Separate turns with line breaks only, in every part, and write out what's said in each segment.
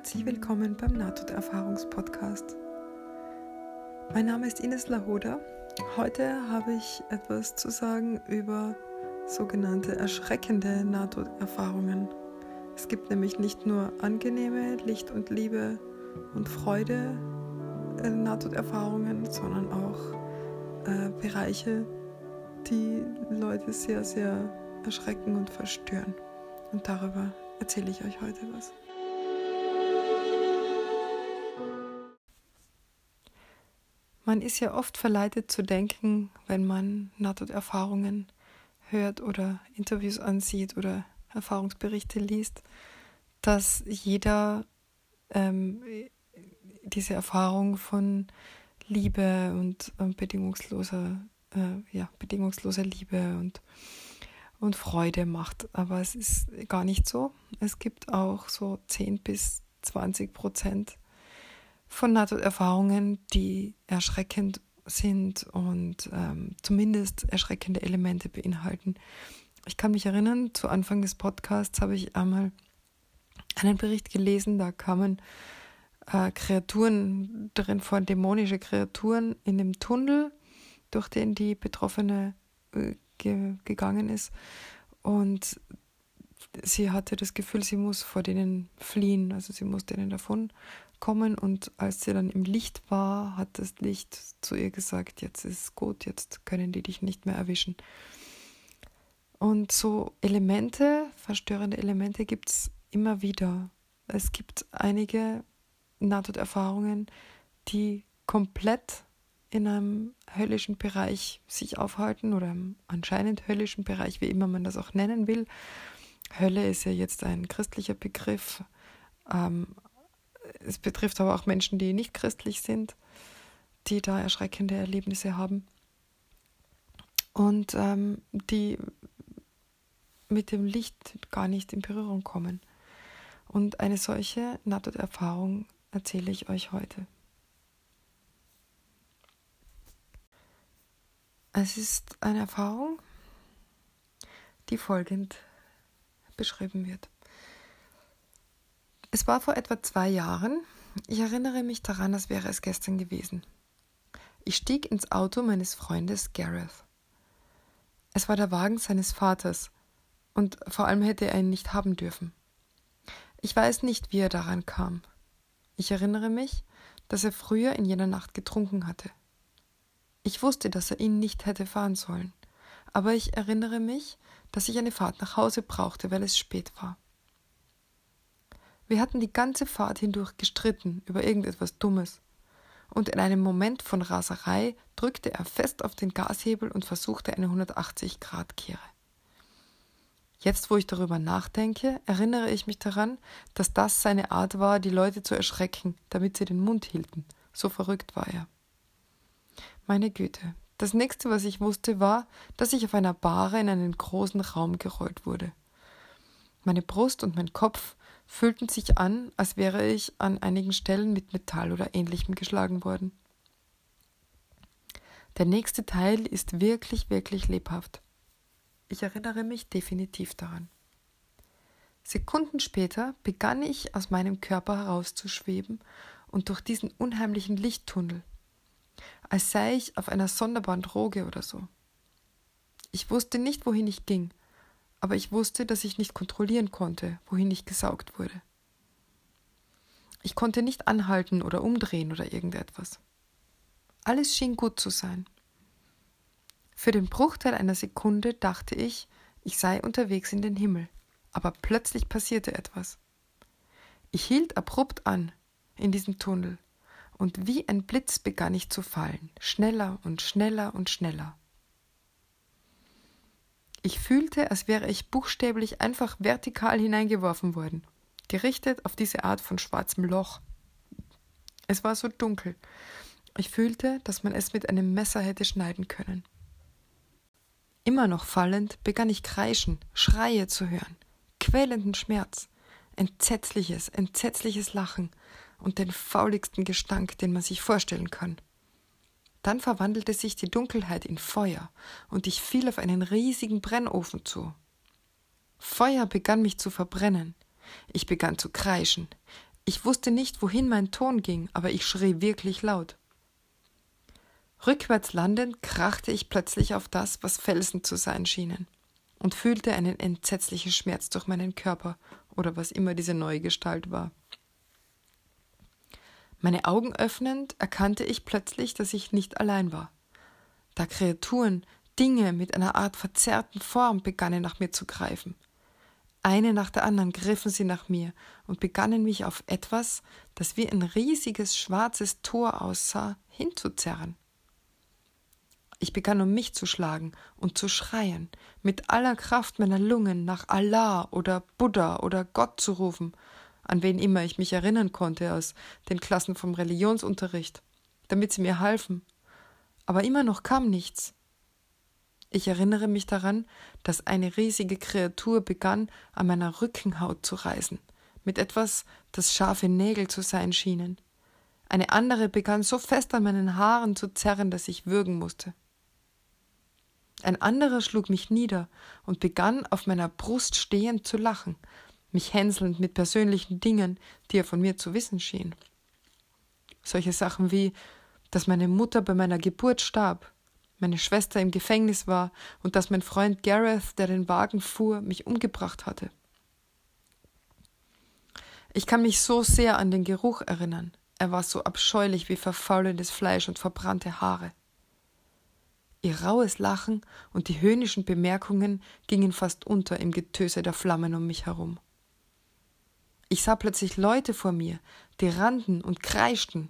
Herzlich willkommen beim Nahtoderfahrungspodcast. Mein Name ist Ines Lahoda. Heute habe ich etwas zu sagen über sogenannte erschreckende Nahtoderfahrungen. Es gibt nämlich nicht nur angenehme Licht und Liebe und Freude äh, Nahtoderfahrungen, sondern auch äh, Bereiche, die Leute sehr, sehr erschrecken und verstören. Und darüber erzähle ich euch heute was. Man ist ja oft verleitet zu denken, wenn man Nahtoderfahrungen hört oder Interviews ansieht oder Erfahrungsberichte liest, dass jeder ähm, diese Erfahrung von Liebe und äh, bedingungsloser, äh, ja, bedingungsloser Liebe und, und Freude macht. Aber es ist gar nicht so. Es gibt auch so 10 bis 20 Prozent von Nahtoderfahrungen, die erschreckend sind und ähm, zumindest erschreckende Elemente beinhalten. Ich kann mich erinnern, zu Anfang des Podcasts habe ich einmal einen Bericht gelesen, da kamen äh, Kreaturen drin vor, dämonische Kreaturen in dem Tunnel, durch den die Betroffene äh, ge gegangen ist. Und sie hatte das Gefühl, sie muss vor denen fliehen, also sie muss denen davon kommen und als sie dann im Licht war, hat das Licht zu ihr gesagt, jetzt ist gut, jetzt können die dich nicht mehr erwischen. Und so Elemente, verstörende Elemente gibt es immer wieder. Es gibt einige Nahtoderfahrungen, die komplett in einem höllischen Bereich sich aufhalten oder im anscheinend höllischen Bereich, wie immer man das auch nennen will. Hölle ist ja jetzt ein christlicher Begriff, ähm, es betrifft aber auch Menschen, die nicht christlich sind, die da erschreckende Erlebnisse haben und ähm, die mit dem Licht gar nicht in Berührung kommen. Und eine solche Nahtoderfahrung erzähle ich euch heute. Es ist eine Erfahrung, die folgend beschrieben wird. Es war vor etwa zwei Jahren. Ich erinnere mich daran, als wäre es gestern gewesen. Ich stieg ins Auto meines Freundes Gareth. Es war der Wagen seines Vaters, und vor allem hätte er ihn nicht haben dürfen. Ich weiß nicht, wie er daran kam. Ich erinnere mich, dass er früher in jener Nacht getrunken hatte. Ich wusste, dass er ihn nicht hätte fahren sollen, aber ich erinnere mich, dass ich eine Fahrt nach Hause brauchte, weil es spät war. Wir hatten die ganze Fahrt hindurch gestritten über irgendetwas Dummes. Und in einem Moment von Raserei drückte er fest auf den Gashebel und versuchte eine 180-Grad-Kehre. Jetzt, wo ich darüber nachdenke, erinnere ich mich daran, dass das seine Art war, die Leute zu erschrecken, damit sie den Mund hielten. So verrückt war er. Meine Güte. Das nächste, was ich wusste, war, dass ich auf einer Bahre in einen großen Raum gerollt wurde. Meine Brust und mein Kopf fühlten sich an, als wäre ich an einigen Stellen mit Metall oder ähnlichem geschlagen worden. Der nächste Teil ist wirklich, wirklich lebhaft. Ich erinnere mich definitiv daran. Sekunden später begann ich aus meinem Körper herauszuschweben und durch diesen unheimlichen Lichttunnel, als sei ich auf einer sonderbaren Droge oder so. Ich wusste nicht, wohin ich ging, aber ich wusste, dass ich nicht kontrollieren konnte, wohin ich gesaugt wurde. Ich konnte nicht anhalten oder umdrehen oder irgendetwas. Alles schien gut zu sein. Für den Bruchteil einer Sekunde dachte ich, ich sei unterwegs in den Himmel, aber plötzlich passierte etwas. Ich hielt abrupt an in diesem Tunnel, und wie ein Blitz begann ich zu fallen, schneller und schneller und schneller. Ich fühlte, als wäre ich buchstäblich einfach vertikal hineingeworfen worden, gerichtet auf diese Art von schwarzem Loch. Es war so dunkel. Ich fühlte, dass man es mit einem Messer hätte schneiden können. Immer noch fallend begann ich kreischen, Schreie zu hören, quälenden Schmerz, entsetzliches, entsetzliches Lachen und den fauligsten Gestank, den man sich vorstellen kann. Dann verwandelte sich die Dunkelheit in Feuer, und ich fiel auf einen riesigen Brennofen zu. Feuer begann mich zu verbrennen. Ich begann zu kreischen. Ich wusste nicht, wohin mein Ton ging, aber ich schrie wirklich laut. Rückwärts landend krachte ich plötzlich auf das, was Felsen zu sein schienen, und fühlte einen entsetzlichen Schmerz durch meinen Körper oder was immer diese neue Gestalt war. Meine Augen öffnend erkannte ich plötzlich, dass ich nicht allein war. Da Kreaturen, Dinge mit einer Art verzerrten Form begannen nach mir zu greifen. Eine nach der anderen griffen sie nach mir und begannen mich auf etwas, das wie ein riesiges schwarzes Tor aussah, hinzuzerren. Ich begann um mich zu schlagen und zu schreien, mit aller Kraft meiner Lungen nach Allah oder Buddha oder Gott zu rufen, an wen immer ich mich erinnern konnte aus den Klassen vom Religionsunterricht, damit sie mir halfen. Aber immer noch kam nichts. Ich erinnere mich daran, dass eine riesige Kreatur begann, an meiner Rückenhaut zu reißen, mit etwas, das scharfe Nägel zu sein schienen. Eine andere begann so fest an meinen Haaren zu zerren, dass ich würgen musste. Ein anderer schlug mich nieder und begann auf meiner Brust stehend zu lachen, mich hänselnd mit persönlichen Dingen, die er von mir zu wissen schien. Solche Sachen wie, dass meine Mutter bei meiner Geburt starb, meine Schwester im Gefängnis war und dass mein Freund Gareth, der den Wagen fuhr, mich umgebracht hatte. Ich kann mich so sehr an den Geruch erinnern. Er war so abscheulich wie verfaulendes Fleisch und verbrannte Haare. Ihr raues Lachen und die höhnischen Bemerkungen gingen fast unter im Getöse der Flammen um mich herum. Ich sah plötzlich Leute vor mir, die rannten und kreischten.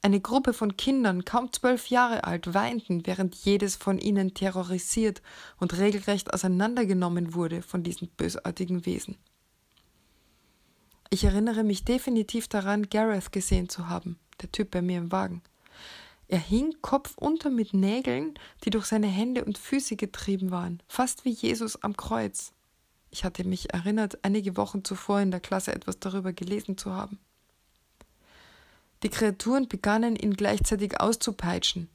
Eine Gruppe von Kindern, kaum zwölf Jahre alt, weinten, während jedes von ihnen terrorisiert und regelrecht auseinandergenommen wurde von diesen bösartigen Wesen. Ich erinnere mich definitiv daran, Gareth gesehen zu haben, der Typ bei mir im Wagen. Er hing kopfunter mit Nägeln, die durch seine Hände und Füße getrieben waren, fast wie Jesus am Kreuz. Ich hatte mich erinnert, einige Wochen zuvor in der Klasse etwas darüber gelesen zu haben. Die Kreaturen begannen ihn gleichzeitig auszupeitschen,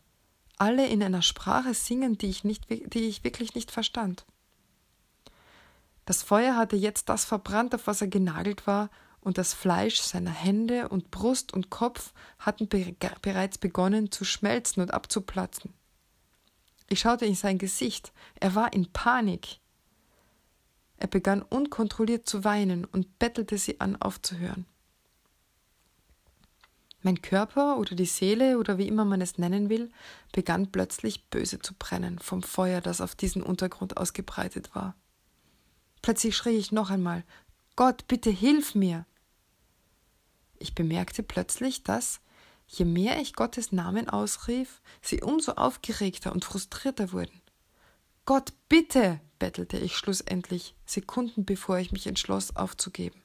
alle in einer Sprache singen, die ich, nicht, die ich wirklich nicht verstand. Das Feuer hatte jetzt das verbrannt, auf was er genagelt war, und das Fleisch seiner Hände und Brust und Kopf hatten be bereits begonnen zu schmelzen und abzuplatzen. Ich schaute in sein Gesicht, er war in Panik. Er begann unkontrolliert zu weinen und bettelte sie an, aufzuhören. Mein Körper oder die Seele oder wie immer man es nennen will, begann plötzlich böse zu brennen vom Feuer, das auf diesen Untergrund ausgebreitet war. Plötzlich schrie ich noch einmal Gott, bitte hilf mir. Ich bemerkte plötzlich, dass, je mehr ich Gottes Namen ausrief, sie umso aufgeregter und frustrierter wurden. Gott, bitte, bettelte ich schlussendlich, Sekunden bevor ich mich entschloss aufzugeben.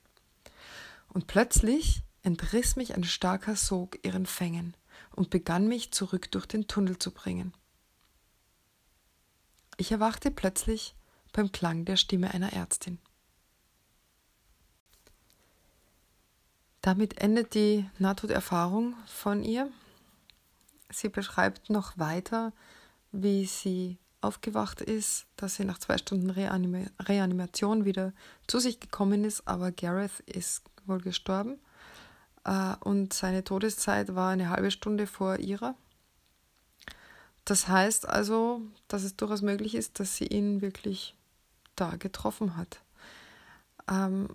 Und plötzlich entriss mich ein starker Sog ihren Fängen und begann mich zurück durch den Tunnel zu bringen. Ich erwachte plötzlich beim Klang der Stimme einer Ärztin. Damit endet die Nahtoderfahrung von ihr. Sie beschreibt noch weiter, wie sie aufgewacht ist, dass sie nach zwei Stunden Reanima Reanimation wieder zu sich gekommen ist, aber Gareth ist wohl gestorben äh, und seine Todeszeit war eine halbe Stunde vor ihrer. Das heißt also, dass es durchaus möglich ist, dass sie ihn wirklich da getroffen hat. Ähm,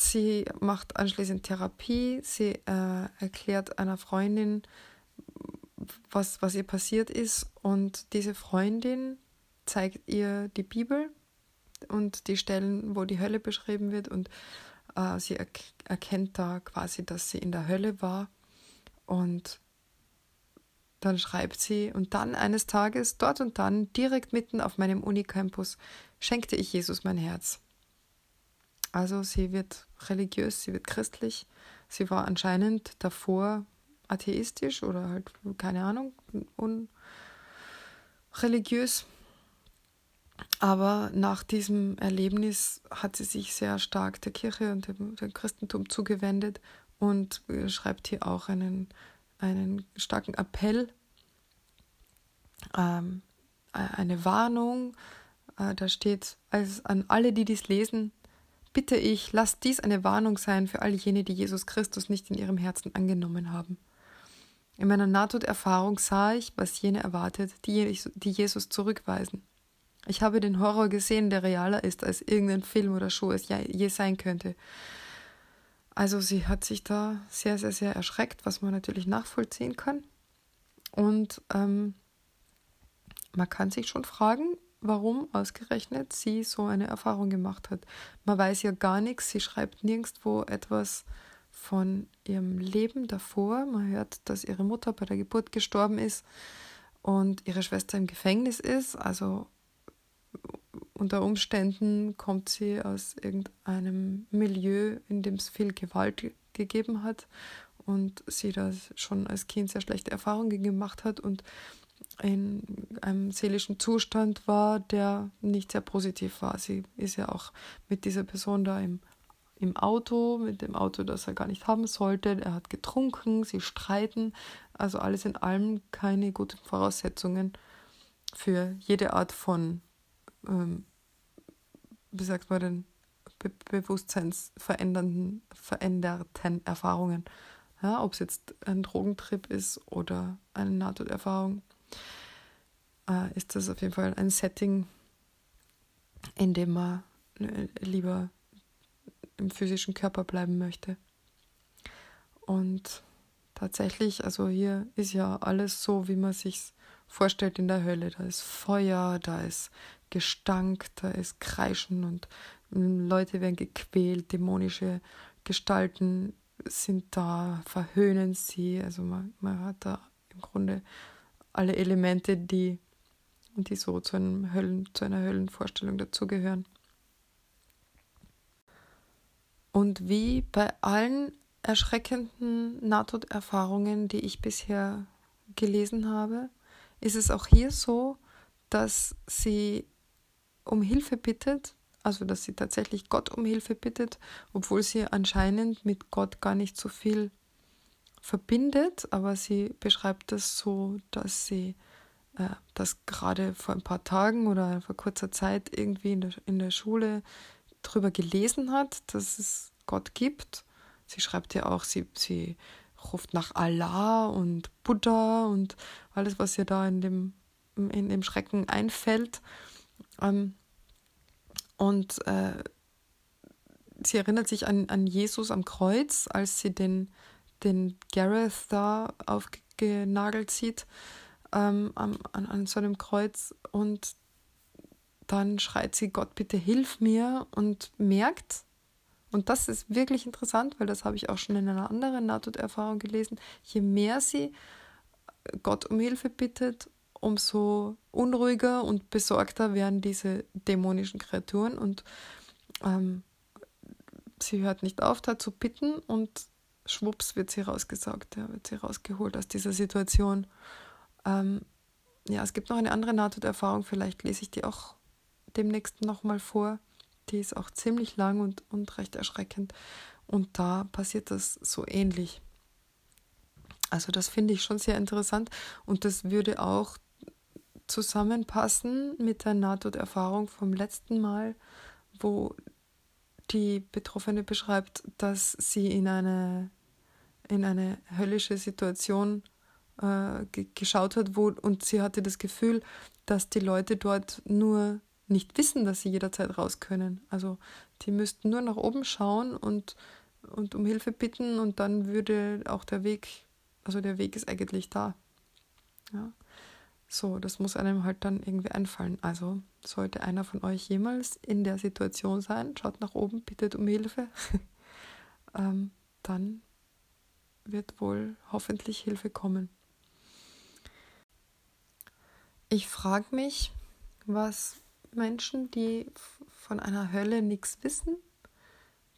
Sie macht anschließend Therapie. Sie äh, erklärt einer Freundin, was, was ihr passiert ist. Und diese Freundin zeigt ihr die Bibel und die Stellen, wo die Hölle beschrieben wird. Und äh, sie er erkennt da quasi, dass sie in der Hölle war. Und dann schreibt sie, und dann eines Tages, dort und dann, direkt mitten auf meinem Unicampus, schenkte ich Jesus mein Herz. Also sie wird religiös, sie wird christlich. Sie war anscheinend davor atheistisch oder halt, keine Ahnung, unreligiös. Aber nach diesem Erlebnis hat sie sich sehr stark der Kirche und dem, dem Christentum zugewendet und schreibt hier auch einen, einen starken Appell, ähm, eine Warnung. Äh, da steht als an alle, die dies lesen, bitte ich, lasst dies eine Warnung sein für all jene, die Jesus Christus nicht in ihrem Herzen angenommen haben. In meiner Nahtoderfahrung sah ich, was jene erwartet, die Jesus zurückweisen. Ich habe den Horror gesehen, der realer ist, als irgendein Film oder Show es je sein könnte. Also sie hat sich da sehr, sehr, sehr erschreckt, was man natürlich nachvollziehen kann. Und ähm, man kann sich schon fragen, warum ausgerechnet sie so eine Erfahrung gemacht hat. Man weiß ja gar nichts, sie schreibt nirgendwo etwas von ihrem Leben davor. Man hört, dass ihre Mutter bei der Geburt gestorben ist und ihre Schwester im Gefängnis ist. Also unter Umständen kommt sie aus irgendeinem Milieu, in dem es viel Gewalt gegeben hat und sie da schon als Kind sehr schlechte Erfahrungen gemacht hat und in einem seelischen Zustand war, der nicht sehr positiv war. Sie ist ja auch mit dieser Person da im, im Auto, mit dem Auto, das er gar nicht haben sollte. Er hat getrunken, sie streiten. Also alles in allem keine guten Voraussetzungen für jede Art von, ähm, wie sagt man denn, Be bewusstseinsverändernden veränderten Erfahrungen. Ja, ob es jetzt ein Drogentrip ist oder eine Nahtoderfahrung äh, ist das auf jeden Fall ein Setting, in dem man äh, lieber im physischen Körper bleiben möchte. Und tatsächlich, also hier ist ja alles so, wie man sich vorstellt in der Hölle. Da ist Feuer, da ist Gestank, da ist Kreischen und hm, Leute werden gequält, dämonische Gestalten sind da, verhöhnen sie. Also man, man hat da im Grunde alle Elemente, die, die so zu, einem Höllen, zu einer Höllenvorstellung dazugehören. Und wie bei allen erschreckenden Nahtoderfahrungen, die ich bisher gelesen habe, ist es auch hier so, dass sie um Hilfe bittet, also dass sie tatsächlich Gott um Hilfe bittet, obwohl sie anscheinend mit Gott gar nicht so viel verbindet, aber sie beschreibt es so, dass sie äh, das gerade vor ein paar Tagen oder vor kurzer Zeit irgendwie in der, in der Schule drüber gelesen hat, dass es Gott gibt. Sie schreibt ja auch, sie, sie ruft nach Allah und Buddha und alles, was ihr da in dem, in dem Schrecken einfällt. Ähm, und äh, sie erinnert sich an, an Jesus am Kreuz, als sie den den Gareth da aufgenagelt sieht ähm, an, an so einem Kreuz und dann schreit sie, Gott, bitte hilf mir und merkt, und das ist wirklich interessant, weil das habe ich auch schon in einer anderen Nahtoderfahrung gelesen, je mehr sie Gott um Hilfe bittet, umso unruhiger und besorgter werden diese dämonischen Kreaturen und ähm, sie hört nicht auf, da zu bitten und schwupps wird sie rausgesaugt, ja, wird sie rausgeholt aus dieser Situation. Ähm, ja, es gibt noch eine andere Nahtoderfahrung, vielleicht lese ich die auch demnächst nochmal vor. Die ist auch ziemlich lang und, und recht erschreckend. Und da passiert das so ähnlich. Also das finde ich schon sehr interessant und das würde auch zusammenpassen mit der Nahtoderfahrung vom letzten Mal, wo die Betroffene beschreibt, dass sie in eine in eine höllische Situation äh, geschaut hat, wo, und sie hatte das Gefühl, dass die Leute dort nur nicht wissen, dass sie jederzeit raus können. Also die müssten nur nach oben schauen und, und um Hilfe bitten und dann würde auch der Weg, also der Weg ist eigentlich da. Ja. So, das muss einem halt dann irgendwie einfallen. Also sollte einer von euch jemals in der Situation sein, schaut nach oben, bittet um Hilfe, ähm, dann wird wohl hoffentlich Hilfe kommen. Ich frage mich, was Menschen, die von einer Hölle nichts wissen,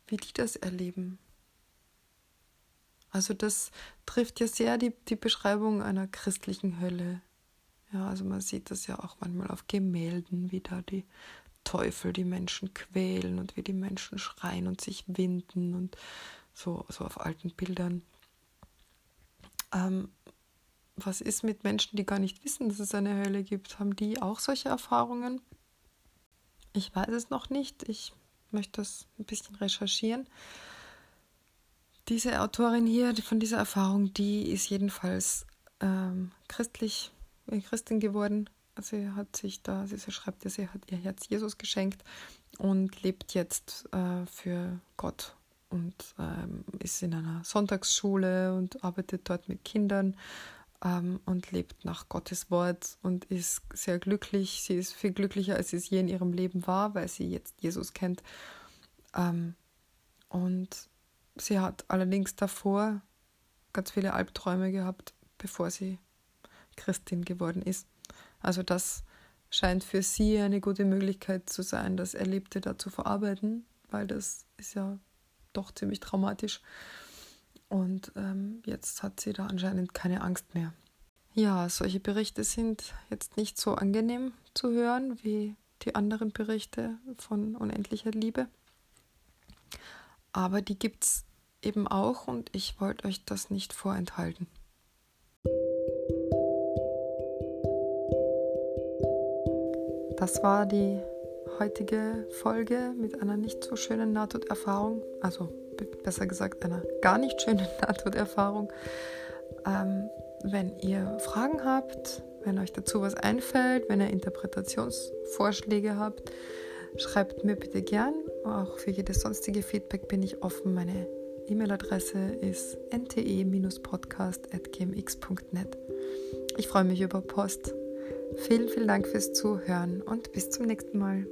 wie die das erleben. Also das trifft ja sehr die, die Beschreibung einer christlichen Hölle. Ja, also man sieht das ja auch manchmal auf Gemälden, wie da die Teufel die Menschen quälen und wie die Menschen schreien und sich winden und so, so auf alten Bildern. Ähm, was ist mit Menschen, die gar nicht wissen, dass es eine Hölle gibt? Haben die auch solche Erfahrungen? Ich weiß es noch nicht. Ich möchte das ein bisschen recherchieren. Diese Autorin hier von dieser Erfahrung, die ist jedenfalls ähm, christlich, äh, Christin geworden. Sie hat sich da, sie schreibt, sie hat ihr Herz Jesus geschenkt und lebt jetzt äh, für Gott und ähm, ist in einer Sonntagsschule und arbeitet dort mit Kindern ähm, und lebt nach Gottes Wort und ist sehr glücklich. Sie ist viel glücklicher, als sie es je in ihrem Leben war, weil sie jetzt Jesus kennt. Ähm, und sie hat allerdings davor ganz viele Albträume gehabt, bevor sie Christin geworden ist. Also das scheint für sie eine gute Möglichkeit zu sein, das Erlebte da zu verarbeiten, weil das ist ja doch ziemlich traumatisch. Und ähm, jetzt hat sie da anscheinend keine Angst mehr. Ja, solche Berichte sind jetzt nicht so angenehm zu hören wie die anderen Berichte von unendlicher Liebe. Aber die gibt es eben auch und ich wollte euch das nicht vorenthalten. Das war die heutige Folge mit einer nicht so schönen Nahtoderfahrung, also besser gesagt einer gar nicht schönen Nahtoderfahrung. Ähm, wenn ihr Fragen habt, wenn euch dazu was einfällt, wenn ihr Interpretationsvorschläge habt, schreibt mir bitte gern. Auch für jedes sonstige Feedback bin ich offen. Meine E-Mail-Adresse ist nte-podcast.gmx.net. Ich freue mich über Post. Vielen, vielen Dank fürs Zuhören und bis zum nächsten Mal.